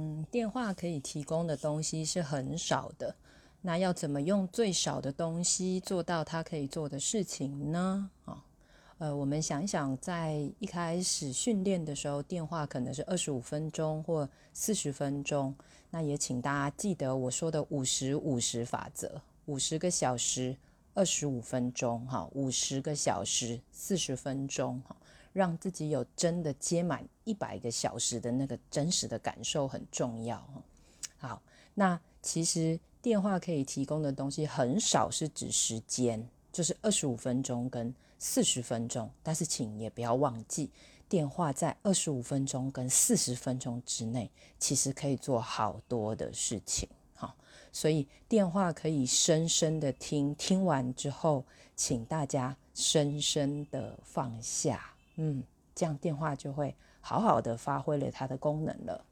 嗯，电话可以提供的东西是很少的，那要怎么用最少的东西做到它可以做的事情呢？啊，呃，我们想一想，在一开始训练的时候，电话可能是二十五分钟或四十分钟，那也请大家记得我说的五十五十法则，五十个小时二十五分钟，哈，五十个小时四十分钟，哈。让自己有真的接满一百个小时的那个真实的感受很重要好，那其实电话可以提供的东西很少，是指时间，就是二十五分钟跟四十分钟。但是请也不要忘记，电话在二十五分钟跟四十分钟之内，其实可以做好多的事情。好，所以电话可以深深的听，听完之后，请大家深深的放下。嗯，这样电话就会好好的发挥了它的功能了。